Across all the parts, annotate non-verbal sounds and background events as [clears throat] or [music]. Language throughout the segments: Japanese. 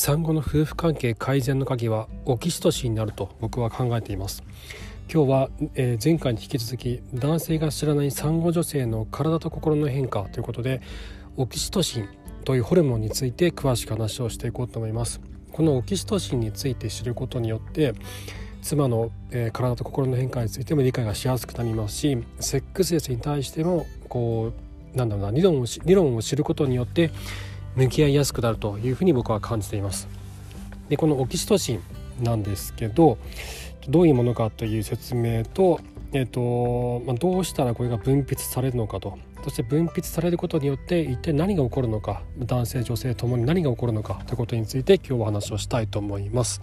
産後の夫婦関係改善の鍵はオキシトシンになると僕は考えています。今日は、えー、前回に引き続き男性が知らない産後女性の体と心の変化ということでオキシトシンというホルモンについて詳しく話をしていこうと思います。このオキシトシンについて知ることによって妻の、えー、体と心の変化についても理解がしやすくなりますしセックスレスに対してもこうなんだろうな理論を理論を知ることによって向き合いやすくなるというふうに僕は感じています。でこのオキシトシンなんですけどどういうものかという説明と,、えーとまあ、どうしたらこれが分泌されるのかと。そして分泌されることによって一体何が起こるのか。男性女性ともに何が起こるのか。ということについて今日は話をしたいと思います。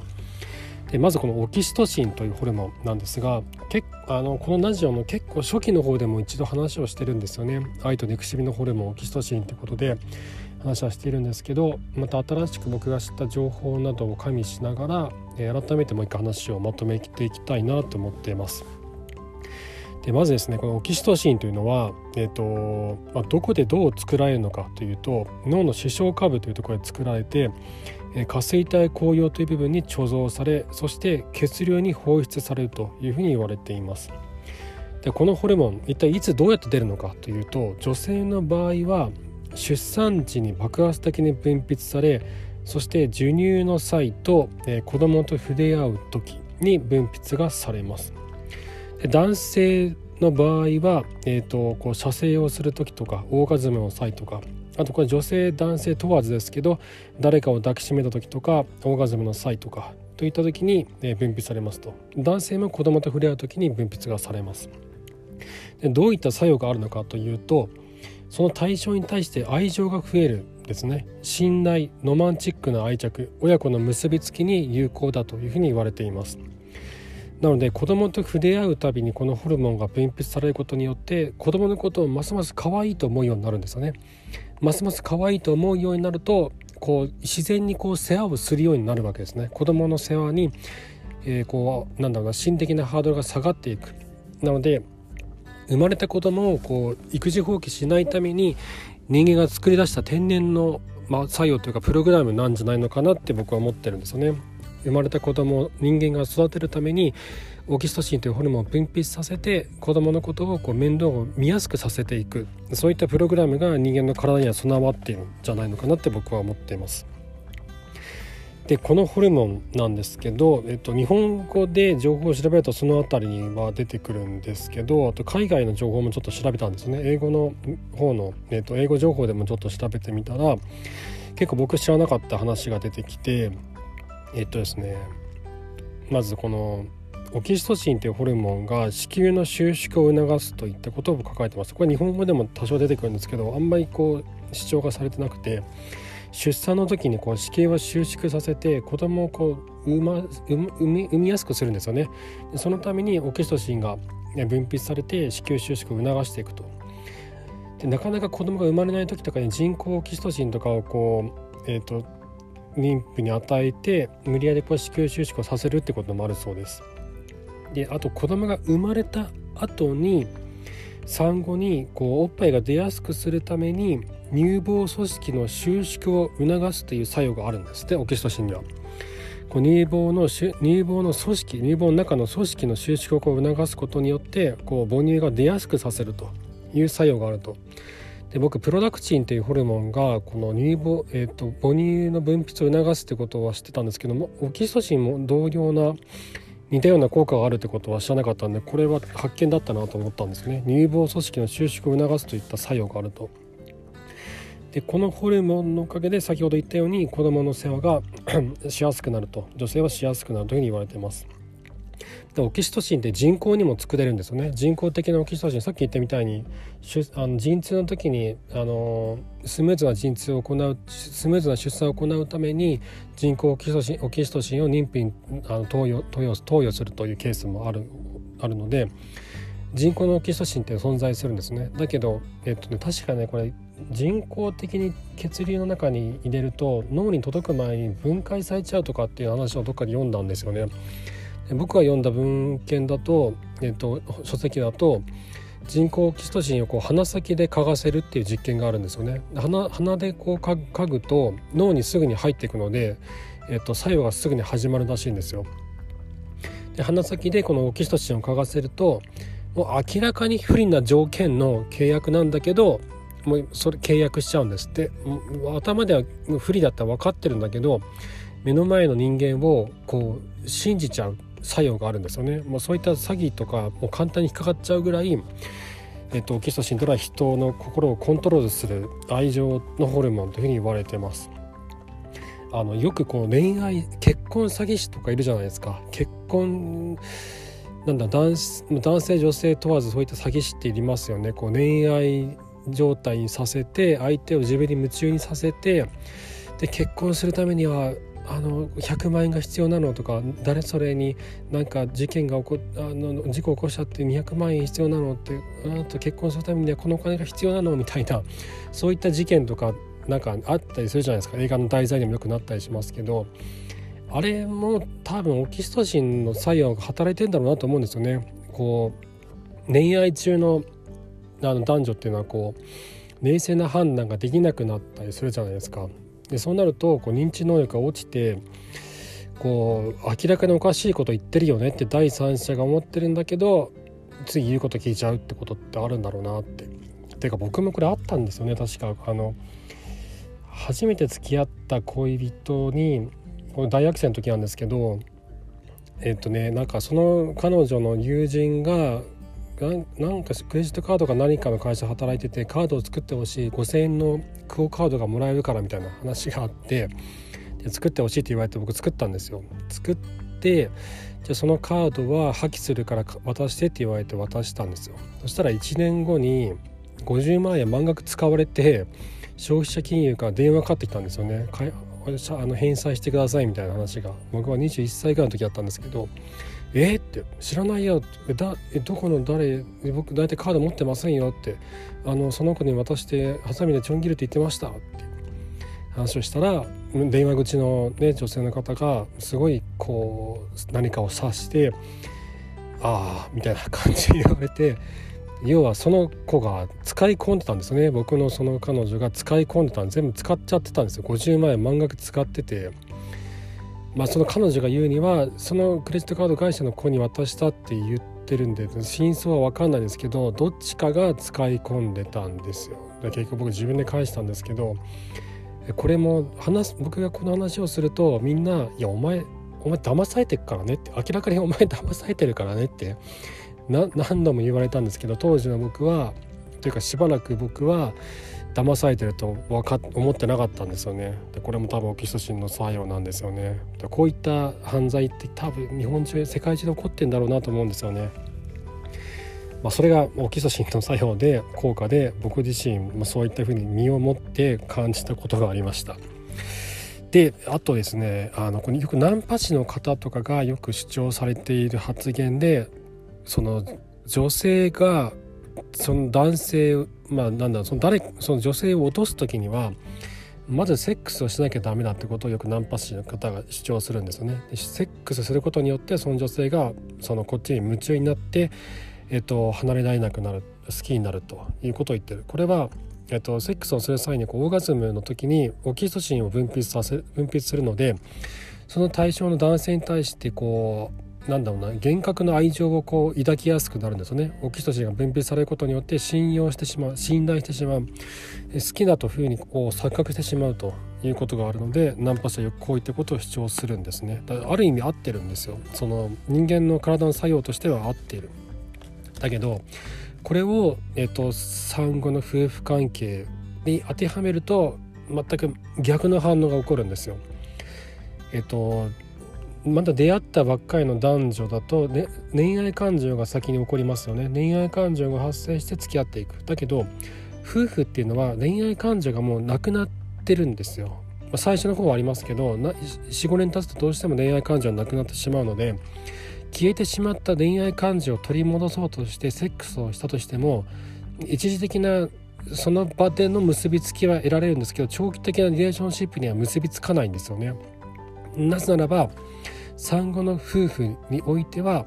でまずこのオキシトシンというホルモンなんですがけあのこのラジオの結構初期の方でも一度話をしてるんですよね。愛と憎しみのホルモンオキシトシンということで。話はしているんですけどまた新しく僕が知った情報などを加味しながら、えー、改めてもう一回話をまとめていきたいなと思っています。でまずですねこのオキシトシンというのは、えーとまあ、どこでどう作られるのかというと脳の視床下部というところで作られて下垂体紅葉という部分に貯蔵されそして血流に放出されるというふうに言われています。でこのホルモン一体いつどうやって出るのかというと女性の場合は出産時に爆発的に分泌されそして授乳の際と、えー、子供と触れ合う時に分泌がされます。で男性の場合は、えーと、こう射精をする時とかオーガズムの際とかあとこれ女性男性問わずですけど誰かを抱きしめた時とかオーガズムの際とかといった時に、えー、分泌されますと。男性も子供と触れ合う時に分泌がされます。でどういった作用があるのかというとその対象に対して愛情が増えるですね。信頼ロマンチックな愛着親子の結びつきに有効だというふうに言われています。なので子供と触れ合うたびにこのホルモンが分泌されることによって子供のことをますます可愛いと思うようになるんですよね。ますます可愛いと思うようになるとこう自然にこう世話をするようになるわけですね。子供の世話に、えー、こうなんだろうな心的なハードルが下がっていく。なので生まれた子供をこう育児放棄しないために人間が作り出した天然の、まあ、作用というかプログラムなんじゃないのかなって僕は思ってるんですよね。生まれた子供を人間が育てるためにオキシトシンというホルモンを分泌させて子供のことをこう面倒を見やすくさせていくそういったプログラムが人間の体には備わっているんじゃないのかなって僕は思っています。でこのホルモンなんですけど、えっと、日本語で情報を調べるとその辺りには出てくるんですけどあと海外の情報もちょっと調べたんですね。英語の方の、えっと、英語情報でもちょっと調べてみたら結構僕知らなかった話が出てきてえっとですねまずこのオキシトシンというホルモンが子宮の収縮を促すといったことを書かれてます。これ日本語でも多少出てくるんですけどあんまりこう主張がされてなくて出産の時にこう子宮を収縮させて子供をこう産,、ま、産み産みやすくするんですよね。そのためにオキシトシンが分泌されて子宮収縮を促していくと。でなかなか子供が生まれない時とかに人工オキシトシンとかをこう、えーと、妊婦に与えて無理やりこう子宮収縮をさせるってこともあるそうです。であと子供が生まれた後に産後にこうおっぱいが出やすくするために乳房組織の収縮を促すという作用があるんですってオキシトシンには。こう乳房の乳房の組織乳房の中の組織の収縮をこう促すことによってこう母乳が出やすくさせるという作用があると。で僕プロダクチンというホルモンがこの乳房、えーと、母乳の分泌を促すってことは知ってたんですけどもオキシトシンも同様な似たような効果があるってことは知らなかったんでこれは発見だったなと思ったんですね。乳房組織の収縮を促すといった作用があると。でこのホルモンのおかげで先ほど言ったように子どもの世話が [clears throat] しやすくなると。女性はしやすくなるというふうに言われています。でオキシトシンって人工にも作れるんですよね。人工的なオキシトシン。さっき言ったみたいにあの陣痛の時にあのスムーズな陣痛を行うスムーズな出産を行うために人工オキシトシンオキシトシンを妊婦にあの投与投与投与するというケースもあるあるので人工のオキシトシンって存在するんですね。だけど、えっとね、確かねこれ人工的に血流の中に入れると脳に届く前に分解されちゃうとかっていう話をどっかで読んだんですよね。僕が読んだ文献だと、えっと、書籍だと人工オキシトシンをこう鼻先で嗅がせるっていう実験があるんですよね。鼻鼻でこう嗅ぐと脳にすぐに入っていくので、えっと、作用がすぐに始まるらしいんですよ。で鼻先でこのオキシトシンを嗅がせるともう明らかに不利な条件の契約なんだけどもうそれ契約しちゃうんですって。頭では不利だったら分かってるんだけど目の前の人間をこう信じちゃう。作用があるんですよね。もうそういった詐欺とかもう簡単に引っかかっちゃうぐらい、えっと、オキシトシンというのは人の心をコントロールする愛情のホルモンというふうに言われてます。あのよくこの恋愛結婚詐欺師とかいるじゃないですか結婚なんだ男男性女性問わずそういった詐欺師っていりますよねこう恋愛状態にさせて相手を自分に夢中にさせてで結婚するためにはあの100万円が必要なのとか誰それになんか事件が起こあの事故起こしちゃって200万円必要なのってあと結婚するためにはこのお金が必要なのみたいなそういった事件とかなんかあったりするじゃないですか映画の題材にもよくなったりしますけどあれも多分オキシトシンの作用が働いてんだろうなと思うんですよね。こう恋愛中のあの男女っていうのはこう冷静な判断ができなくなったりするじゃないですか。でそうなるとこう認知能力が落ちてこう明らかにおかしいこと言ってるよねって第三者が思ってるんだけど次言うこと聞いちゃうってことってあるんだろうなって。てか僕もこれあったんですよね確かあの初めて付き合った恋人にこれ大学生の時なんですけどえっとねなんかその彼女の友人がなんかクレジットカードか何かの会社働いててカードを作ってほしい5,000円のクオ・カードがもらえるからみたいな話があってで作ってほしいって言われて僕作ったんですよ。作ってじゃそのカードは破棄するから渡してって言われて渡したんですよ。そしたら1年後に50万円満額使われて消費者金融から電話かかってきたんですよね。あの返済してくださいみたいな話が僕は21歳ぐらいの時だったんですけど「えー、って知らないよ。だえどこの誰僕大体カード持ってませんよ」って。あのその子に渡してハサミでちょん切るって言ってましたって話をしたら電話口の、ね、女性の方がすごいこう何かを察して「ああ」みたいな感じで言われて要はその子が使い込んでたんですね。僕のその彼女が使い込んでたん全部使っちゃってたんですよ。50万円満額使ってて。まあその彼女が言うにはそのクレジットカード会社の子に渡したって言ってるんで真相は分かんないですけどどっちかが使い込んでたんですよ。で結局僕自分で返したんですけどこれも話僕がこの話をするとみんな「いやお前お前騙されてるからね」って明らかに [laughs] お前騙されてるからねって何度も言われたんですけど当時の僕はというかしばらく僕は騙されてると分か思ってなかったんですよね。でこれも多分オキシトシンの作用なんですよね。でこういった犯罪って多分日本中世界中で起こってんだろうなと思うんですよね。まあ、それがオキシトシンの作用で効果で僕自身、まあ、そういったふうに身をもって感じたことがありました。であとですねあのこれよくナンパ師の方とかがよく主張されている発言でその女性がその男性まあなんだその誰その女性を落とす時にはまずセックスをしなきゃダメだってことをよくナンパ師の方が主張するんですよね。セックスすることによってその女性がそのこっちに夢中になって、えっと、離れられなくなる好きになるということを言ってる。これはえっと、セックスをする際にこうオーガズムの時にオキシトシンを分泌させ分泌するのでその対象の男性に対してこうなんだろうな厳格な愛情をこう抱きやすくなるんですよね。オキシトシンが分泌されることによって信用してしまう信頼してしまう。好きだというふうにこう錯覚してしまうということがあるのでナンパ師はよくこういったことを主張するんですね。だからある意味合ってるんですよ。その人間の体の作用としては合っている。だけどこれを、えーと、産後の夫婦関係に当てはめると全く逆の反応が起こるんですよ。えっ、とまだ出会ったばっかりの男女だと、ね、恋愛感情が先に起こりますよね。恋愛感情が発生して付き合っていく。だけど夫婦っていうのは恋愛感情がもうなくなってるんですよ、まあ、最初の方はありますけど45年経つとどうしても恋愛感情がなくなってしまうので消えてしまった恋愛感情を取り戻そうとしてセックスをしたとしても一時的なその場での結びつきは得られるんですけど長期的なリレーションシップには結びつかないんですよね。なぜならば産後の夫婦においては、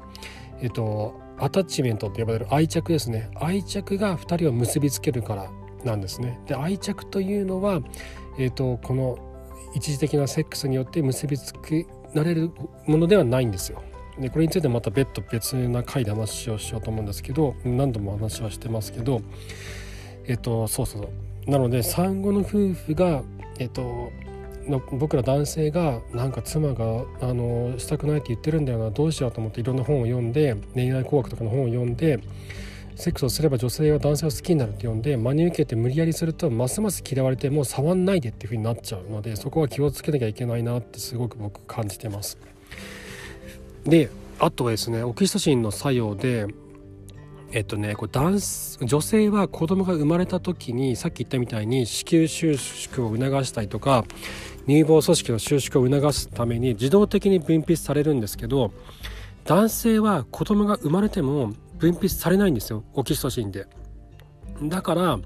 えっと、アタッチメントって呼ばれる愛着ですね。愛着が2人を結びつけるからなんですね。で愛着というのは、えーと、この一時的なセックスによって結びつくなれるものではないんですよ。でこれについてまた別途別な回で話をしようと思うんですけど何度も話はしてますけどえっ、ー、とそうそうなので産後の夫婦がえっ、ー、と僕ら男性がなんか妻があのしたくないって言ってるんだよなどうしようと思っていろんな本を読んで恋愛工学とかの本を読んでセックスをすれば女性は男性を好きになるって読んで真に受けて無理やりするとますます嫌われてもう触んないでっていう風になっちゃうのでそこは気をつけなきゃいけないなってすごく僕感じてます。であとはですねオキシトシンの作用でえっとねこれ男女性は子供が生まれた時にさっき言ったみたいに子宮収縮を促したりとか乳房組織の収縮を促すために自動的に分泌されるんですけど男性は子供が生まれても分泌されないんですよ。オキシトシンで。だから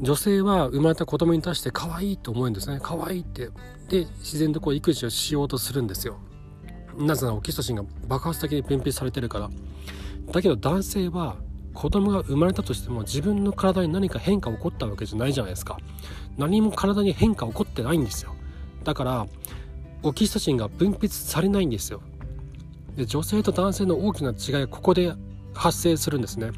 女性は生まれた子供に対して可愛いと思うんですね。可愛いって。で自然とこう育児をしようとするんですよ。なぜならオキシトシンが爆発的に分泌されてるから。だけど男性は子供が生まれたとしても自分の体に何か変化起こったわけじゃないじゃないですか。何も体に変化起こってないんですよ。だからオキシトシンが分泌されないんですよ。で女性と男性の大きな違いはここで発生するんですね。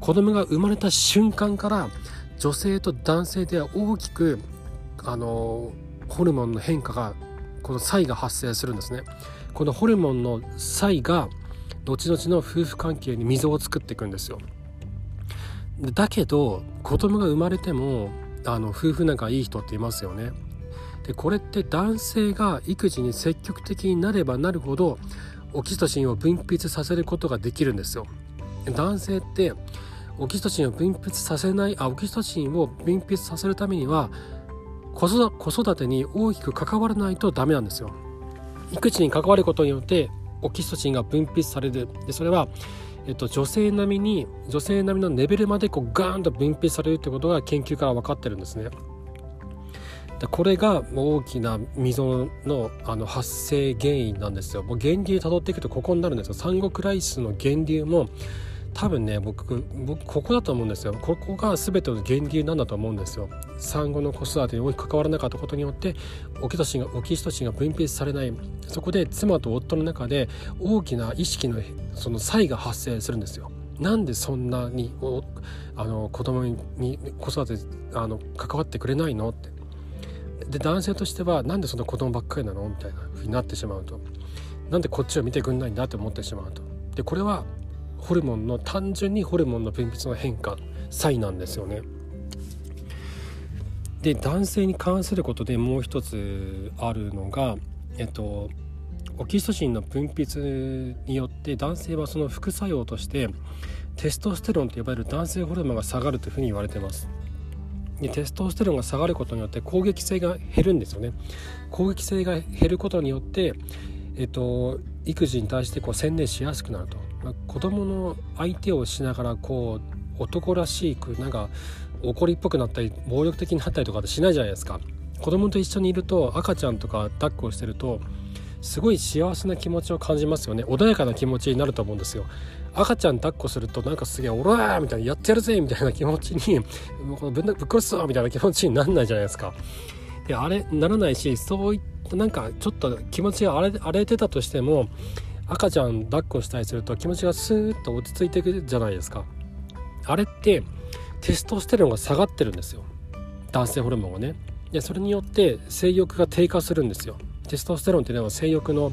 子供が生まれた瞬間から女性と男性では大きくあのホルモンの変化がこの差異が発生するんですね。このホルモンの差異が後々の夫婦関係に溝を作っていくんですよ。だけど子供が生まれてもあの夫婦仲いい人っていますよね。でこれって男性が育児に積極的になればなるほどオキシトシンを分泌させることができるんですよ。男性ってオキシトシンを分泌させないあオキシトシンを分泌させるためには子育てに大きく関わらないとダメなんですよ。育児に関わることによってオキシトシンが分泌される。でそれは、えっと、女性並みに女性並みのレベルまでこうガーンと分泌されるってことが研究から分かってるんですね。これが大きな溝のあの発生原因なんですよ。もう源流たどっていくとここになるんですよ。産後クライシスの源流も多分ね僕僕ここだと思うんですよ。ここが全ての源流なんだと思うんですよ。産後の子育てに大きく関わらなかったことによってオキトシンがオキシトシンが分泌されない。そこで妻と夫の中で大きな意識のその差異が発生するんですよ。なんでそんなにあの子供に子育てあの関わってくれないのって。で男性としてはなんでそんな子供ばっかりなの？みたいな風になってしまうとなんでこっちを見てくんないんだって思ってしまうとでこれはホルモンの単純にホルモンの分泌の変化差異なんですよね。で男性に関することでもう一つあるのが、えっと、オキシトシンの分泌によって男性はその副作用としてテストステロンと呼ばれる男性ホルモンが下がるというふうに言われてます。でテストステロンが下がることによって攻撃性が減るんですよね。攻撃性が減ることによって、えっと、育児に対してこう専念しやすくなると。まあ、子供の相手をしながらこう男らしくなんか怒りっぽくなったり暴力的になったりとかってしないじゃないですか。子供と一緒にいると赤ちゃんとか抱っこしてるとすごい幸せな気持ちを感じますよね穏やかな気持ちになると思うんですよ赤ちゃん抱っこするとなんかすげえ「おら!」みたいな「やってやるぜ!」みたいな気持ちに「もうぶっ殺すぞ!」みたいな気持ちになんないじゃないですかであれならないしそういったなんかちょっと気持ちが荒れ荒れてたとしても赤ちゃん抱っこしたりすると気持ちがスーッと落ち着いていくじゃないですかあれってテストステロンが下がってるんですよ男性ホルモンがねでそれによって性欲が低下するんですよテストステロンっていうのは性欲の、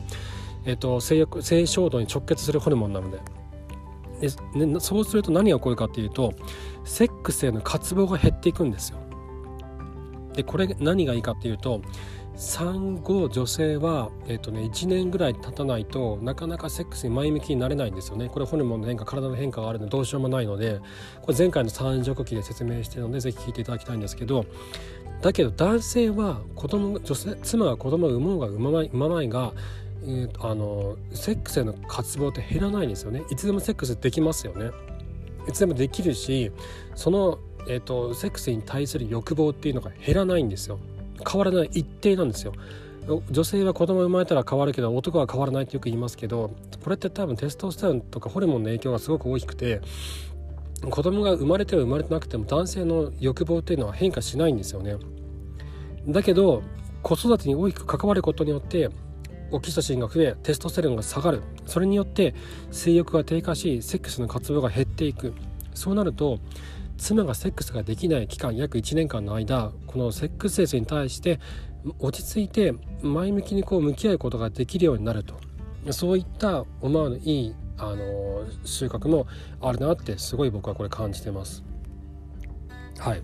えーと、性欲性衝動に直結するホルモンなので。で、ね、そうすると何が起こるかっていうとセックスへの渇望が減っていくんですよ。でこれ何がいいかっていうと産後女性は、えーとね、1年ぐらい経たないとなかなかセックスに前向きになれないんですよね。これホルモンの変化体の変化があるのでどうしようもないのでこれ前回の三女呼吸で説明してるので是非聞いていただきたいんですけどだけど男性は子供女性妻が子供を産もうが産まない産まないが、えー、あのセックスへの渇望って減らないんですよね。いつでもセックスできますよね。いつでもできるしその、えーとセックスに対する欲望っていうのが減らないんですよ。変わらない一定なんですよ。女性は子供生まれたら変わるけど男は変わらないってよく言いますけどこれって多分テストステロンとかホルモンの影響がすごく大きくて子供が生まれては生まれてなくても男性の欲望っていうのは変化しないんですよね。だけど子育てに大きく関わることによってオキシトシンが増えテストステロンが下がる。それによって性欲が低下しセックスの活動が減っていく。そうなると妻がセックスができない期間約1年間の間このセックスレスに対して落ち着いて前向きにこう向き合うことができるようになるとそういった思わぬいいあの収穫もあるなってすごい僕はこれ感じてます。はい。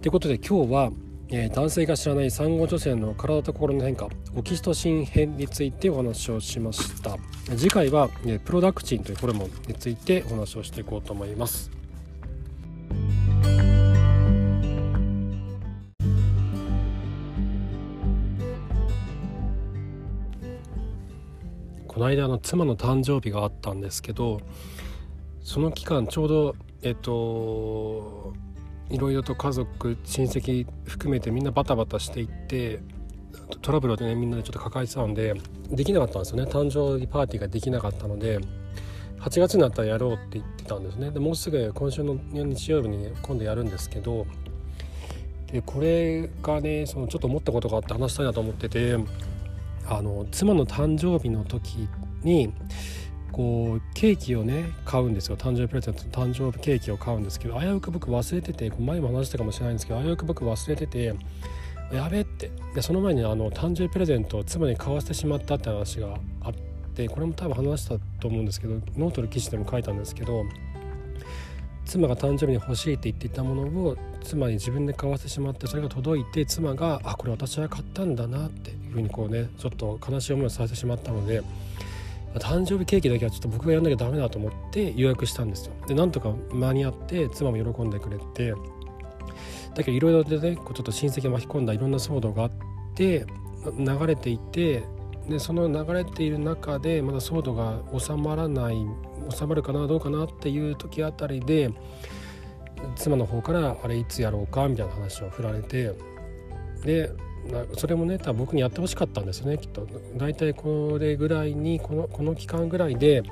ということで今日は、えー、男性が知らない産後女性の体と心の変化オキシトシン編についてお話をしました次回は、え、プロダクチンというホルモンについてお話をしていこうと思いますこの間の妻の誕生日があったんですけどその期間ちょうどえっといろいろと家族親戚含めてみんなバタバタしていってトラブルでねみんなでちょっと抱えてたのでできなかったんですよね。誕生日パーティーができなかったので。8月になったらやろうって言ってたんですね。でもうすぐ今週の日曜日に今度やるんですけどでこれがねそのちょっと思ったことがあって話したいなと思っててあの妻の誕生日の時にこうケーキをね買うんですよ。誕生日プレゼント誕生日ケーキを買うんですけど危うく僕忘れてて前も話したかもしれないんですけど危うく僕忘れててやべって。でその前にあの誕生日プレゼントを妻に買わせてしまったって話があってこれも多分話したと思うんですけどノートの記事でも書いたんですけど妻が誕生日に欲しいって言っていたものを妻に自分で買わせてしまってそれが届いて妻が「あこれ私が買ったんだな」っていうふうにこうねちょっと悲しい思いをさせてしまったので誕生日ケーキだけはちょっと僕がやんなきゃダメだと思って予約したんですよ。でなんとか間に合って妻も喜んでくれてだけどいろいろでねちょっと親戚巻き込んだいろんな騒動があって流れていてでその流れている中でまだ騒動が収まらない収まるかなどうかなっていう時あたりで妻の方からあれいつやろうかみたいな話を振られてでそれもね多分僕にやってほしかったんですよねきっと大体これぐらいにこのこの期間ぐらいで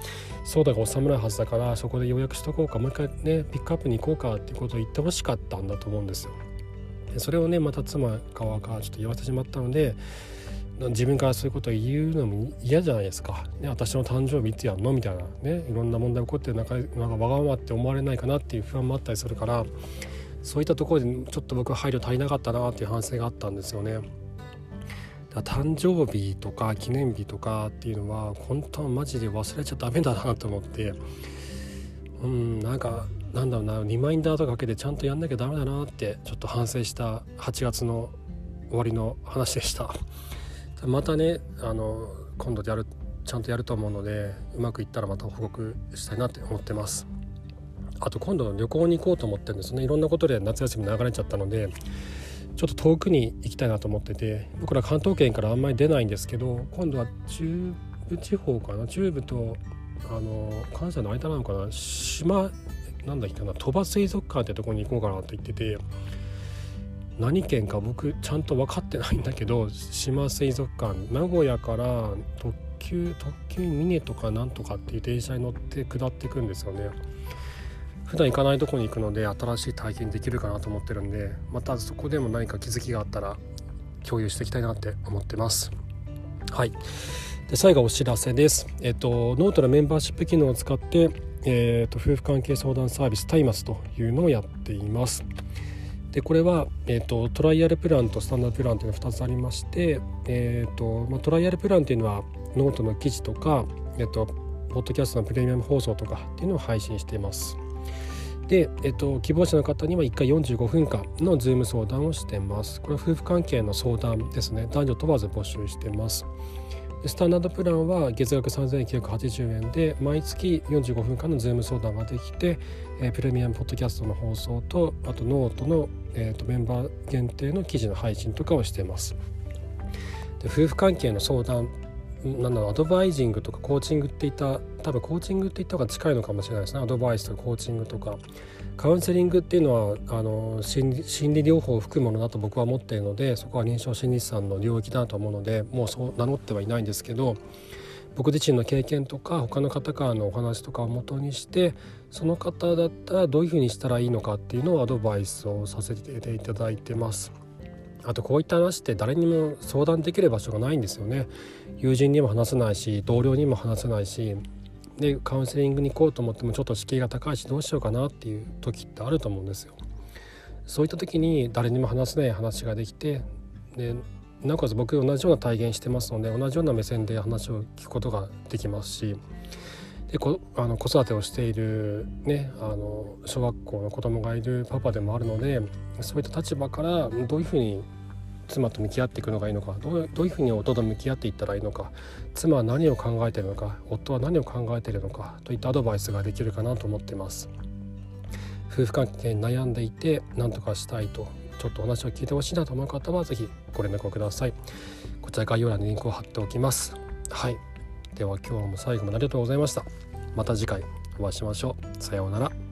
ソーダが収まるはずだからそこで予約しとこうかもう一回ねピックアップに行こうかっていうことを言ってほしかったんだと思うんですよ。それをねまた妻側からちょっと言わせてしまったので自分からそういうことを言うのも嫌じゃないですか、ね、私の誕生日いつやんのみたいなねいろんな問題起こってる中なんかわがままって思われないかなっていう不安もあったりするからそういったところでちょっと僕は配慮足りなかったなっていう反省があったんですよね。誕生日とか記念日とかっていうのは本当はマジで忘れちゃダメだなと思ってうんなんかなんだろうなリマインダーとかかけてちゃんとやんなきゃダメだなってちょっと反省した8月の終わりの話でした。またねあの今度やるちゃんとやると思うのでうまくいったらまた報告したいなって思ってます。あと今度旅行に行こうと思ってるんですね。いろんなことで夏休み流れちゃったのでちょっと遠くに行きたいなと思ってて僕ら関東圏からあんまり出ないんですけど今度は中部地方かな。中部とあの関西の間なのかな。島なんだっけな。鳥羽水族館ってとこに行こうかなと言ってて何県か僕ちゃんと分かってないんだけど島水族館名古屋から特急特急ミネとかなんとかっていう電車に乗って下っていくんですよね。普段行かないとこに行くので新しい体験できるかなと思ってるんでまたそこでも何か気づきがあったら共有していきたいなって思ってます。はい。で最後お知らせです。えっとノートのメンバーシップ機能を使ってえーと、夫婦関係相談サービスタイマスというのをやっています。でこれは、えーと、トライアルプランとスタンダードプランというのが2つありまして、えーとまあ、トライアルプランというのはノートの記事とか、えーと、ポッドキャストのプレミアム放送とかっていうのを配信しています。で、えーと、希望者の方には1回45分間のズーム相談をしています。これは夫婦関係の相談ですね。男女問わず募集しています。スタンダードプランは月額3980円で毎月45分間のズーム相談ができて、プレミアムポッドキャストの放送とあとノートの、えーと、メンバー限定の記事の配信とかをしています。で夫婦関係の相談なんだろうアドバイジングとかコーチングっていった多分コーチングって言った方が近いのかもしれないですね。アドバイスとかコーチングとか。カウンセリングっていうのはあの心理療法を含むものだと僕は思っているのでそこは臨床心理士さんの領域だと思うのでもうそう名乗ってはいないんですけど僕自身の経験とか他の方からのお話とかをもとにしてその方だったらどういうふうにしたらいいのかっていうのをアドバイスをさせていただいてます。あとこういった話って誰にも相談できる場所がないんですよね。友人にも話せないし同僚にも話せないしでカウンセリングに行こうと思ってもちょっと敷居が高いしどうしようかなっていう時ってあると思うんですよ。そういった時に誰にも話せない話ができてでなおかつ僕同じような体現してますので同じような目線で話を聞くことができますしでこあの子育てをしている、ね、あの小学校の子供がいるパパでもあるのでそういった立場からどういうふうに妻と向き合っていくのがいいのかどうどういうふうに夫と向き合っていったらいいのか妻は何を考えているのか夫は何を考えているのかといったアドバイスができるかなと思っています。夫婦関係に悩んでいて何とかしたいとちょっとお話を聞いてほしいなと思う方は是非ご連絡をください。こちら概要欄にリンクを貼っておきます。はい。では今日も最後までありがとうございました。また次回お会いしましょう。さようなら。